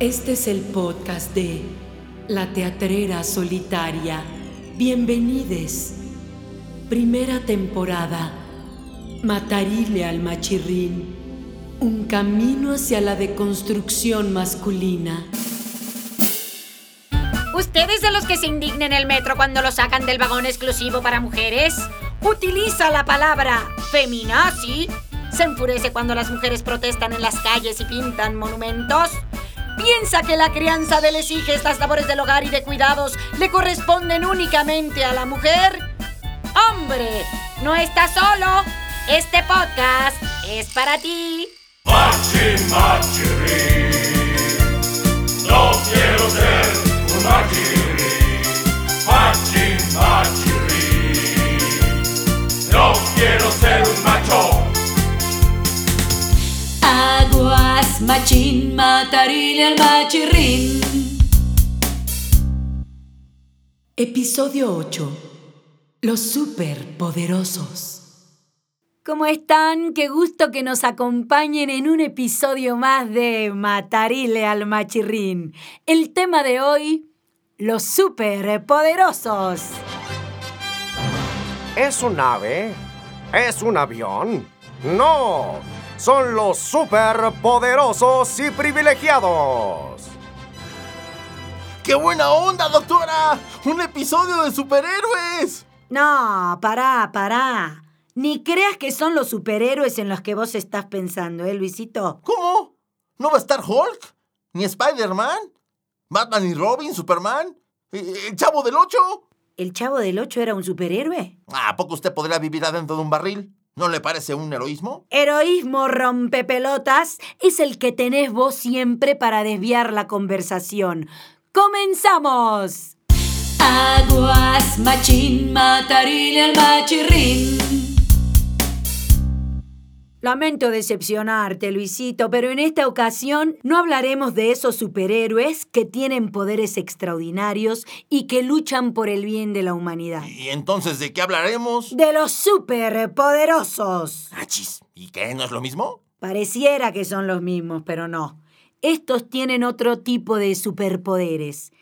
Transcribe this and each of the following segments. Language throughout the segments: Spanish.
Este es el podcast de La Teatrera Solitaria. Bienvenides. Primera temporada. Matarile al machirrín. Un camino hacia la deconstrucción masculina. ¿Ustedes de los que se indignen el metro cuando lo sacan del vagón exclusivo para mujeres? ¿Utiliza la palabra feminazi? ¿Se enfurece cuando las mujeres protestan en las calles y pintan monumentos? ¿Piensa que la crianza de les hijas, las labores del hogar y de cuidados le corresponden únicamente a la mujer? ¡Hombre! ¡No estás solo! Este podcast es para ti. Machi, machirri. No quiero ser un machirri. Machi, machirri. No quiero ser un macho. Machín, matarile al machirrín. Episodio 8. Los superpoderosos. ¿Cómo están? Qué gusto que nos acompañen en un episodio más de Matarile al Machirrín. El tema de hoy, los superpoderosos. ¿Es un ave? ¿Es un avión? No, son los superpoderosos y privilegiados. ¡Qué buena onda, doctora! ¡Un episodio de superhéroes! No, pará, pará. Ni creas que son los superhéroes en los que vos estás pensando, ¿eh, Luisito? ¿Cómo? ¿No va a estar Hulk? ¿Ni Spider-Man? ¿Batman y Robin? ¿Superman? ¿El Chavo del Ocho? ¿El Chavo del Ocho era un superhéroe? ¿A poco usted podría vivir adentro de un barril? ¿No le parece un heroísmo? Heroísmo rompepelotas es el que tenés vos siempre para desviar la conversación. ¡Comenzamos! Aguas, machín, matarile al machirrín. Lamento decepcionarte, Luisito, pero en esta ocasión no hablaremos de esos superhéroes que tienen poderes extraordinarios y que luchan por el bien de la humanidad. ¿Y entonces de qué hablaremos? De los superpoderosos. Achis, ¿y qué? ¿No es lo mismo? Pareciera que son los mismos, pero no. Estos tienen otro tipo de superpoderes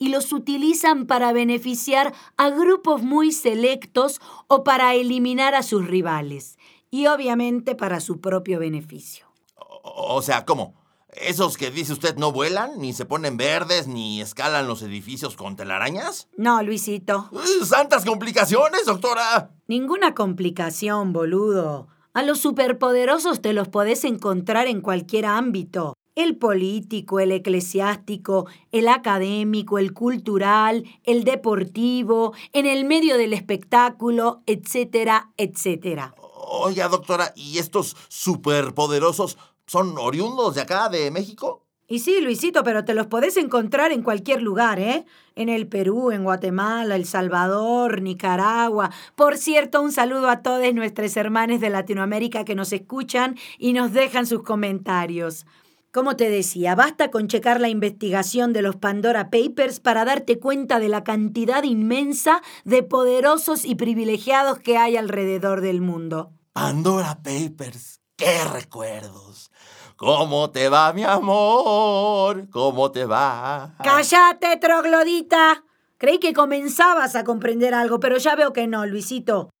y los utilizan para beneficiar a grupos muy selectos o para eliminar a sus rivales y obviamente para su propio beneficio. O, o sea, ¿cómo? ¿Esos que dice usted no vuelan, ni se ponen verdes, ni escalan los edificios con telarañas? No, Luisito. ¡Uh, ¡Santas complicaciones, doctora! Ninguna complicación, boludo. A los superpoderosos te los podés encontrar en cualquier ámbito. El político, el eclesiástico, el académico, el cultural, el deportivo, en el medio del espectáculo, etcétera, etcétera. Oiga, doctora, ¿y estos superpoderosos son oriundos de acá, de México? Y sí, Luisito, pero te los podés encontrar en cualquier lugar, ¿eh? En el Perú, en Guatemala, El Salvador, Nicaragua. Por cierto, un saludo a todos nuestros hermanos de Latinoamérica que nos escuchan y nos dejan sus comentarios. Como te decía, basta con checar la investigación de los Pandora Papers para darte cuenta de la cantidad inmensa de poderosos y privilegiados que hay alrededor del mundo. Pandora Papers, qué recuerdos. ¿Cómo te va, mi amor? ¿Cómo te va? ¡Cállate, troglodita! Creí que comenzabas a comprender algo, pero ya veo que no, Luisito.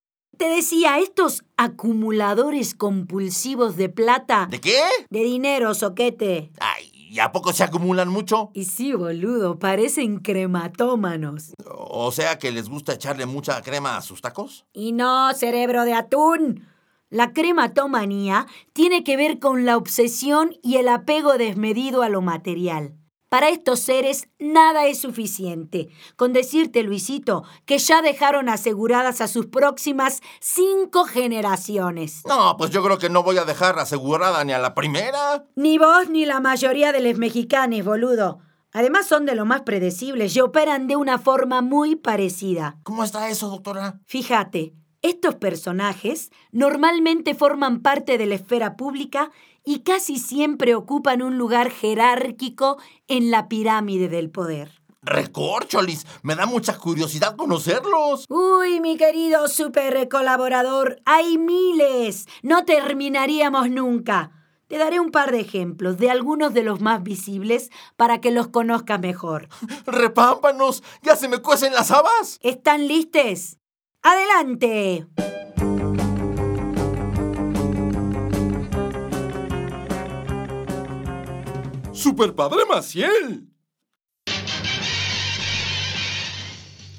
Te decía, estos acumuladores compulsivos de plata. ¿De qué? De dinero, soquete. Ay, ¿y a poco se acumulan mucho? Y sí, boludo, parecen crematómanos. O sea que les gusta echarle mucha crema a sus tacos. Y no, cerebro de atún. La crematomanía tiene que ver con la obsesión y el apego desmedido a lo material. Para estos seres nada es suficiente. Con decirte, Luisito, que ya dejaron aseguradas a sus próximas cinco generaciones. No, pues yo creo que no voy a dejar asegurada ni a la primera. Ni vos ni la mayoría de los mexicanos, boludo. Además son de lo más predecibles y operan de una forma muy parecida. ¿Cómo está eso, doctora? Fíjate, estos personajes normalmente forman parte de la esfera pública y casi siempre ocupan un lugar jerárquico en la pirámide del poder. Recorcholis, me da mucha curiosidad conocerlos. Uy, mi querido super colaborador, hay miles. No terminaríamos nunca. Te daré un par de ejemplos de algunos de los más visibles para que los conozcas mejor. ¡Repámpanos! ¡Ya se me cuecen las habas! ¿Están listes? ¡Adelante! ¡Super Padre Maciel!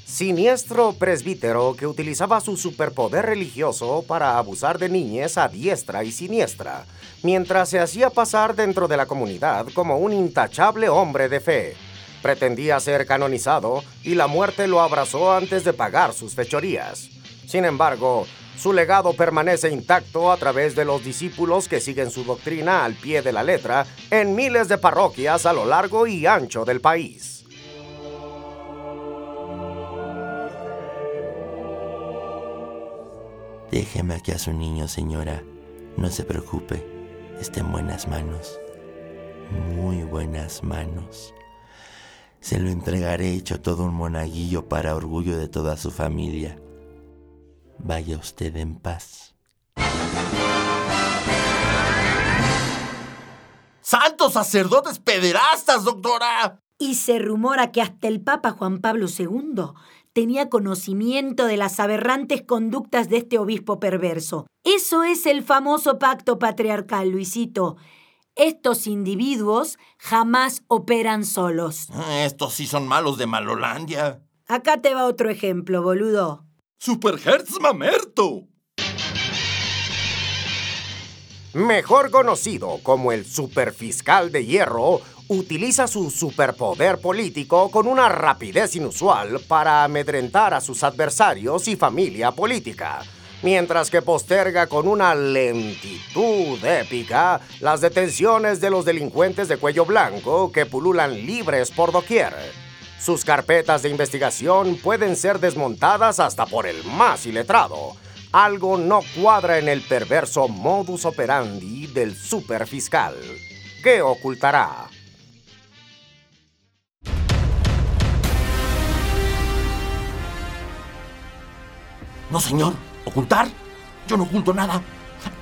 Siniestro presbítero que utilizaba su superpoder religioso para abusar de niñez a diestra y siniestra, mientras se hacía pasar dentro de la comunidad como un intachable hombre de fe. Pretendía ser canonizado y la muerte lo abrazó antes de pagar sus fechorías. Sin embargo, su legado permanece intacto a través de los discípulos que siguen su doctrina al pie de la letra en miles de parroquias a lo largo y ancho del país. Déjeme aquí a su niño, señora. No se preocupe. Está en buenas manos. Muy buenas manos. Se lo entregaré hecho todo un monaguillo para orgullo de toda su familia. Vaya usted en paz. ¡Santos sacerdotes pederastas, doctora! Y se rumora que hasta el Papa Juan Pablo II tenía conocimiento de las aberrantes conductas de este obispo perverso. Eso es el famoso pacto patriarcal, Luisito. Estos individuos jamás operan solos. Ah, Estos sí son malos de Malolandia. Acá te va otro ejemplo, boludo. ¡Superhertz Mamerto! Mejor conocido como el superfiscal de hierro, utiliza su superpoder político con una rapidez inusual para amedrentar a sus adversarios y familia política, mientras que posterga con una lentitud épica las detenciones de los delincuentes de cuello blanco que pululan libres por doquier. Sus carpetas de investigación pueden ser desmontadas hasta por el más iletrado. Algo no cuadra en el perverso modus operandi del superfiscal. ¿Qué ocultará? No, señor. ¿Ocultar? Yo no oculto nada.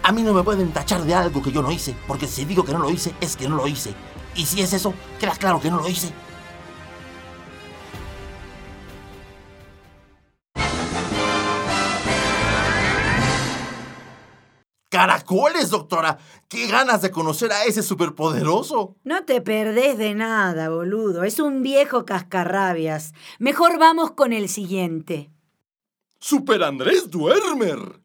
A mí no me pueden tachar de algo que yo no hice, porque si digo que no lo hice, es que no lo hice. Y si es eso, queda claro que no lo hice. ¡Caracoles, doctora! ¡Qué ganas de conocer a ese superpoderoso! No te perdés de nada, boludo. Es un viejo cascarrabias. Mejor vamos con el siguiente. ¡Super Andrés Duermer!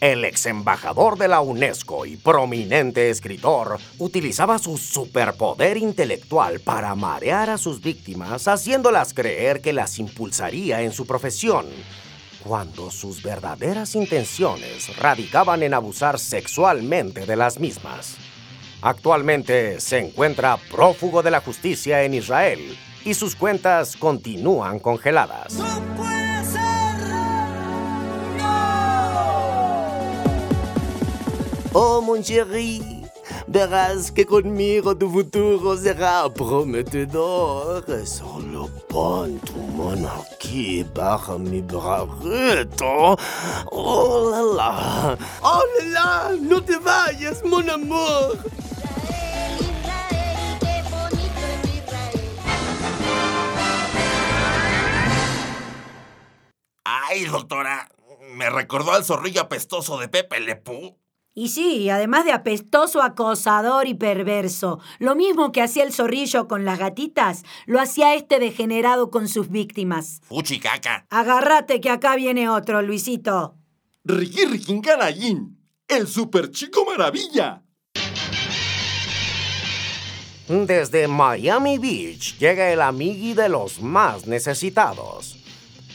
El ex embajador de la UNESCO y prominente escritor utilizaba su superpoder intelectual para marear a sus víctimas, haciéndolas creer que las impulsaría en su profesión, cuando sus verdaderas intenciones radicaban en abusar sexualmente de las mismas. Actualmente se encuentra prófugo de la justicia en Israel y sus cuentas continúan congeladas. Oh, mon chéri, verás que conmigo tu futuro será prometedor. Solo pon tu mano aquí bajo mi braguito. Oh, la, la. Oh, la, la. No te vayas, mon amor. ¡Ay, doctora! Me recordó al zorrillo apestoso de Pepe Lepú. Y sí, además de apestoso, acosador y perverso, lo mismo que hacía el zorrillo con las gatitas, lo hacía este degenerado con sus víctimas. Fuchicaca. Agárrate que acá viene otro, Luisito. Ricky Riquincanallín, el super chico maravilla. Desde Miami Beach llega el amigui de los más necesitados.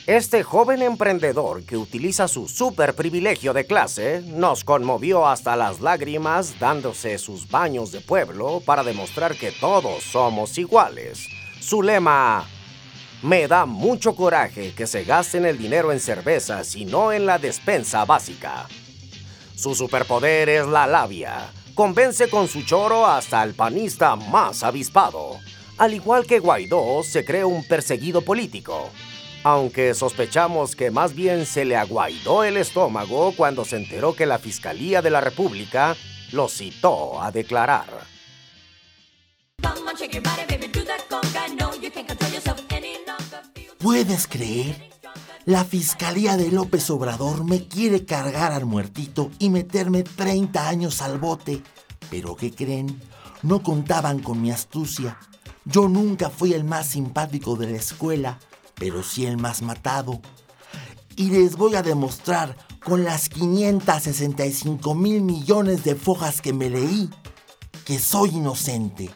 Este joven emprendedor que utiliza su super privilegio de clase nos conmovió hasta las lágrimas dándose sus baños de pueblo para demostrar que todos somos iguales. Su lema, me da mucho coraje que se gasten el dinero en cervezas y no en la despensa básica. Su superpoder es la labia. Convence con su choro hasta el panista más avispado. Al igual que Guaidó, se cree un perseguido político. Aunque sospechamos que más bien se le aguaidó el estómago cuando se enteró que la Fiscalía de la República lo citó a declarar. ¿Puedes creer? La Fiscalía de López Obrador me quiere cargar al muertito y meterme 30 años al bote. Pero ¿qué creen? No contaban con mi astucia. Yo nunca fui el más simpático de la escuela, pero sí el más matado. Y les voy a demostrar con las 565 mil millones de fojas que me leí que soy inocente.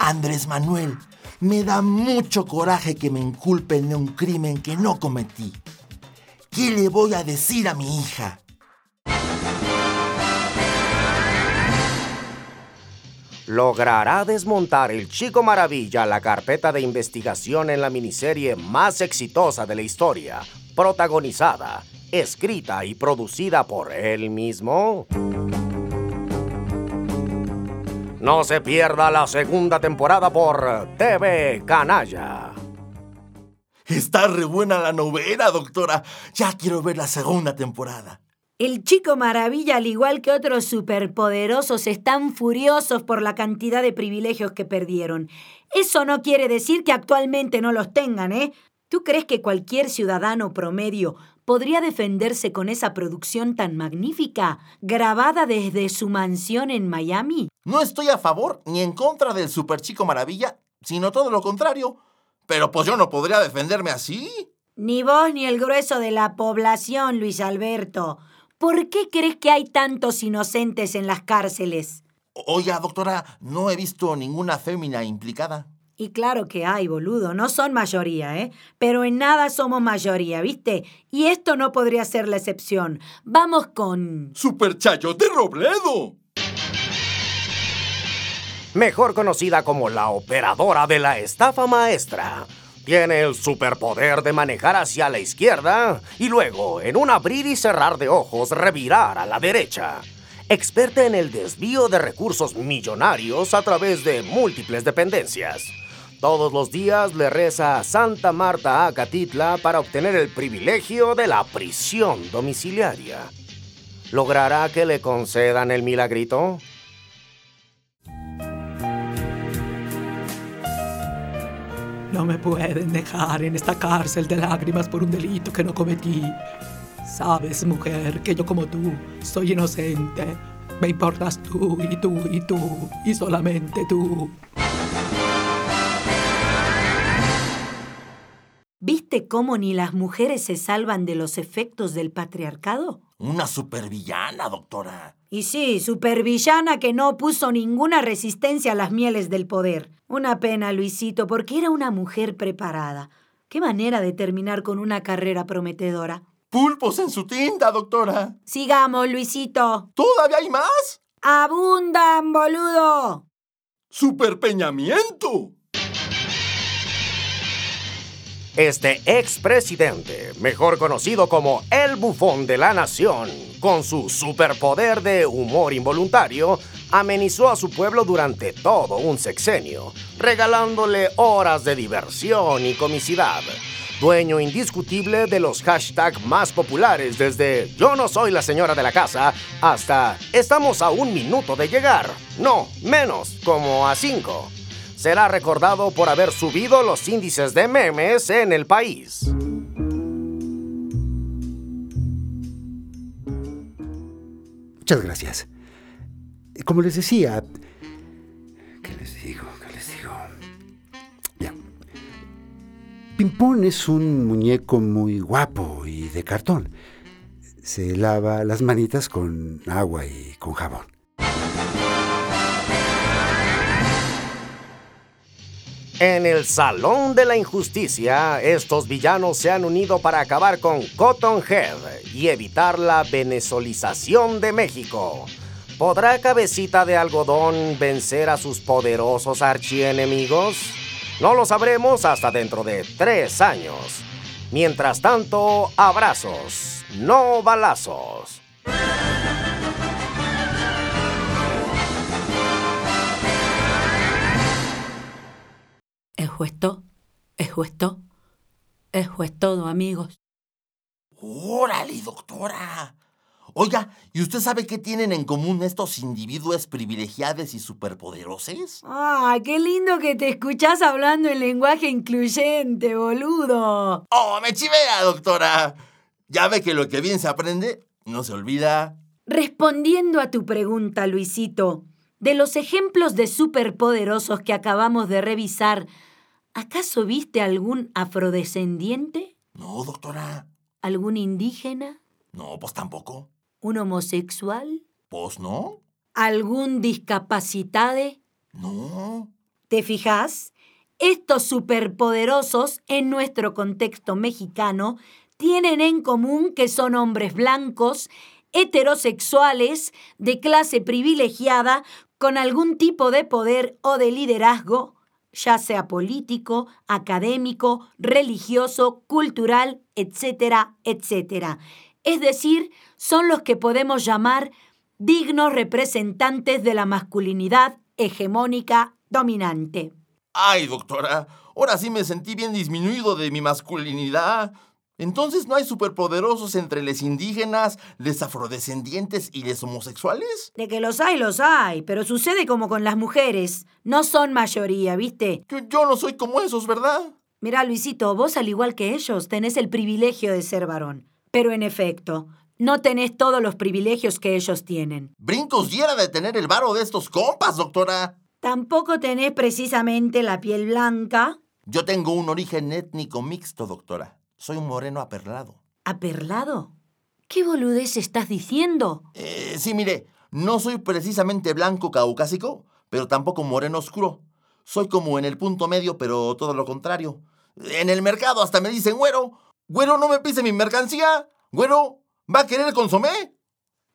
Andrés Manuel, me da mucho coraje que me inculpen de un crimen que no cometí. ¿Qué le voy a decir a mi hija? Logrará desmontar el Chico Maravilla la carpeta de investigación en la miniserie más exitosa de la historia, protagonizada, escrita y producida por él mismo? No se pierda la segunda temporada por TV Canalla. Está re buena la novela, doctora. Ya quiero ver la segunda temporada. El chico maravilla, al igual que otros superpoderosos, están furiosos por la cantidad de privilegios que perdieron. Eso no quiere decir que actualmente no los tengan, ¿eh? ¿Tú crees que cualquier ciudadano promedio podría defenderse con esa producción tan magnífica, grabada desde su mansión en Miami? No estoy a favor ni en contra del super chico maravilla, sino todo lo contrario. Pero pues yo no podría defenderme así. Ni vos ni el grueso de la población, Luis Alberto. ¿Por qué crees que hay tantos inocentes en las cárceles? Oiga, doctora, no he visto ninguna fémina implicada. Y claro que hay, boludo, no son mayoría, ¿eh? Pero en nada somos mayoría, ¿viste? Y esto no podría ser la excepción. Vamos con... ¡Super Chayote Robledo! Mejor conocida como la operadora de la estafa maestra tiene el superpoder de manejar hacia la izquierda y luego, en un abrir y cerrar de ojos, revirar a la derecha. Experta en el desvío de recursos millonarios a través de múltiples dependencias. Todos los días le reza a Santa Marta Acatitla para obtener el privilegio de la prisión domiciliaria. ¿Logrará que le concedan el milagrito? No me pueden dejar en esta cárcel de lágrimas por un delito que no cometí. Sabes, mujer, que yo como tú soy inocente. Me importas tú y tú y tú y solamente tú. ¿Viste cómo ni las mujeres se salvan de los efectos del patriarcado? Una supervillana, doctora. Y sí, supervillana que no puso ninguna resistencia a las mieles del poder. Una pena, Luisito, porque era una mujer preparada. Qué manera de terminar con una carrera prometedora. Pulpos en su tinta, doctora. Sigamos, Luisito. ¿Todavía hay más? ¡Abundan, boludo! ¡Superpeñamiento! Este expresidente, mejor conocido como el bufón de la nación, con su superpoder de humor involuntario, amenizó a su pueblo durante todo un sexenio, regalándole horas de diversión y comicidad. Dueño indiscutible de los hashtags más populares desde Yo no soy la señora de la casa hasta Estamos a un minuto de llegar. No, menos, como a cinco será recordado por haber subido los índices de memes en el país. Muchas gracias. Como les decía, ¿qué les digo? ¿Qué les digo? Ya. Pimpón es un muñeco muy guapo y de cartón. Se lava las manitas con agua y con jabón. En el Salón de la Injusticia, estos villanos se han unido para acabar con Cotton Head y evitar la venezolización de México. ¿Podrá Cabecita de Algodón vencer a sus poderosos archienemigos? No lo sabremos hasta dentro de tres años. Mientras tanto, abrazos, no balazos. ¿Es esto? ¿Es esto? Eso es todo, amigos. Órale, doctora. Oiga, ¿y usted sabe qué tienen en común estos individuos privilegiados y superpoderosos? ¡Ah, qué lindo que te escuchás hablando en lenguaje incluyente, boludo! ¡Oh, me chivea, doctora! Ya ve que lo que bien se aprende no se olvida. Respondiendo a tu pregunta, Luisito, de los ejemplos de superpoderosos que acabamos de revisar, ¿acaso viste algún afrodescendiente? No, doctora. ¿Algún indígena? No, pues tampoco. ¿Un homosexual? Pues no. ¿Algún discapacitade? No. ¿Te fijas? Estos superpoderosos, en nuestro contexto mexicano, tienen en común que son hombres blancos, heterosexuales, de clase privilegiada, con algún tipo de poder o de liderazgo, ya sea político, académico, religioso, cultural, etcétera, etcétera. Es decir, son los que podemos llamar dignos representantes de la masculinidad hegemónica dominante. Ay, doctora, ahora sí me sentí bien disminuido de mi masculinidad. Entonces, ¿no hay superpoderosos entre los indígenas, los afrodescendientes y los homosexuales? De que los hay, los hay, pero sucede como con las mujeres. No son mayoría, ¿viste? Yo, yo no soy como esos, ¿verdad? Mira, Luisito, vos al igual que ellos tenés el privilegio de ser varón. Pero en efecto, no tenés todos los privilegios que ellos tienen. Brincos diera de tener el varo de estos compas, doctora. Tampoco tenés precisamente la piel blanca. Yo tengo un origen étnico mixto, doctora. Soy un moreno aperlado. ¿Aperlado? ¿Qué boludez estás diciendo? Eh, sí, mire, no soy precisamente blanco caucásico, pero tampoco moreno oscuro. Soy como en el punto medio, pero todo lo contrario. En el mercado hasta me dicen güero. Güero, no me pise mi mercancía. Güero, ¿va a querer consomé?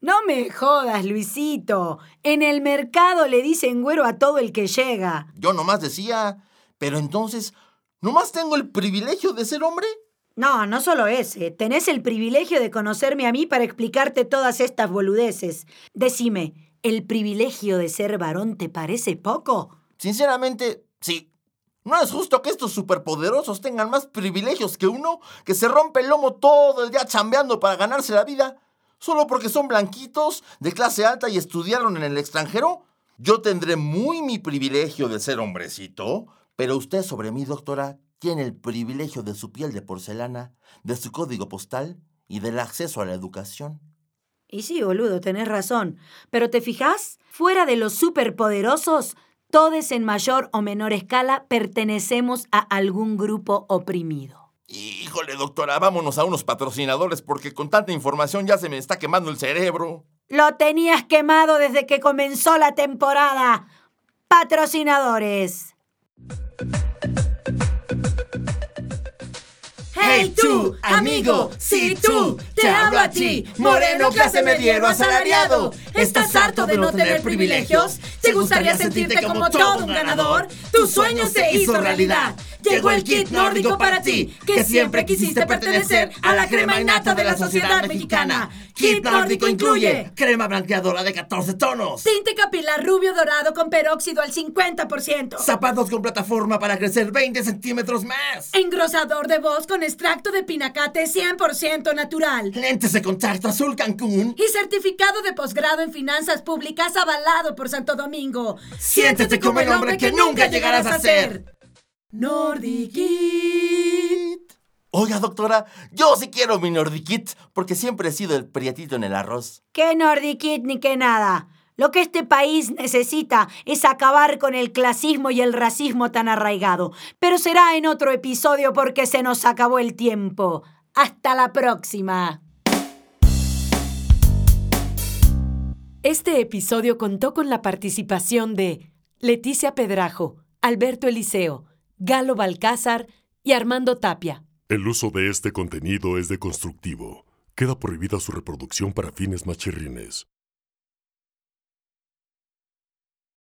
No me jodas, Luisito. En el mercado le dicen güero a todo el que llega. Yo nomás decía, pero entonces, ¿nomás tengo el privilegio de ser hombre? No, no solo ese. Tenés el privilegio de conocerme a mí para explicarte todas estas boludeces. Decime, ¿el privilegio de ser varón te parece poco? Sinceramente, sí. No es justo que estos superpoderosos tengan más privilegios que uno que se rompe el lomo todo el día chambeando para ganarse la vida. Solo porque son blanquitos, de clase alta y estudiaron en el extranjero. Yo tendré muy mi privilegio de ser hombrecito, pero usted sobre mí, doctora, tiene el privilegio de su piel de porcelana, de su código postal y del acceso a la educación. Y sí, boludo, tenés razón. Pero ¿te fijas? Fuera de los superpoderosos, todos en mayor o menor escala pertenecemos a algún grupo oprimido. Híjole, doctora, vámonos a unos patrocinadores porque con tanta información ya se me está quemando el cerebro. Lo tenías quemado desde que comenzó la temporada. Patrocinadores. Hey tú, amigo, sí tú, te hablo a ti, moreno clase mediero asalariado. ¿Estás harto de no tener privilegios? ¿Te gustaría sentirte como todo un ganador? Tu sueño se hizo realidad. Llegó el kit nórdico para ti, que siempre quisiste pertenecer a la crema innata de la sociedad mexicana. Kit nórdico incluye crema blanqueadora de 14 tonos, tinte capilar rubio dorado con peróxido al 50%, zapatos con plataforma para crecer 20 centímetros más, engrosador de voz con extracto de pinacate 100% natural, lentes de contacto azul Cancún y certificado de posgrado en finanzas públicas avalado por Santo Domingo. Siéntete como el hombre que nunca llegarás a ser. Nordikit. Oiga, doctora, yo sí quiero mi Nordikit porque siempre he sido el prietito en el arroz. ¿Qué Nordikit ni qué nada? Lo que este país necesita es acabar con el clasismo y el racismo tan arraigado. Pero será en otro episodio porque se nos acabó el tiempo. Hasta la próxima. Este episodio contó con la participación de Leticia Pedrajo, Alberto Eliseo, Galo Balcázar y Armando Tapia. El uso de este contenido es deconstructivo. Queda prohibida su reproducción para fines machirrines.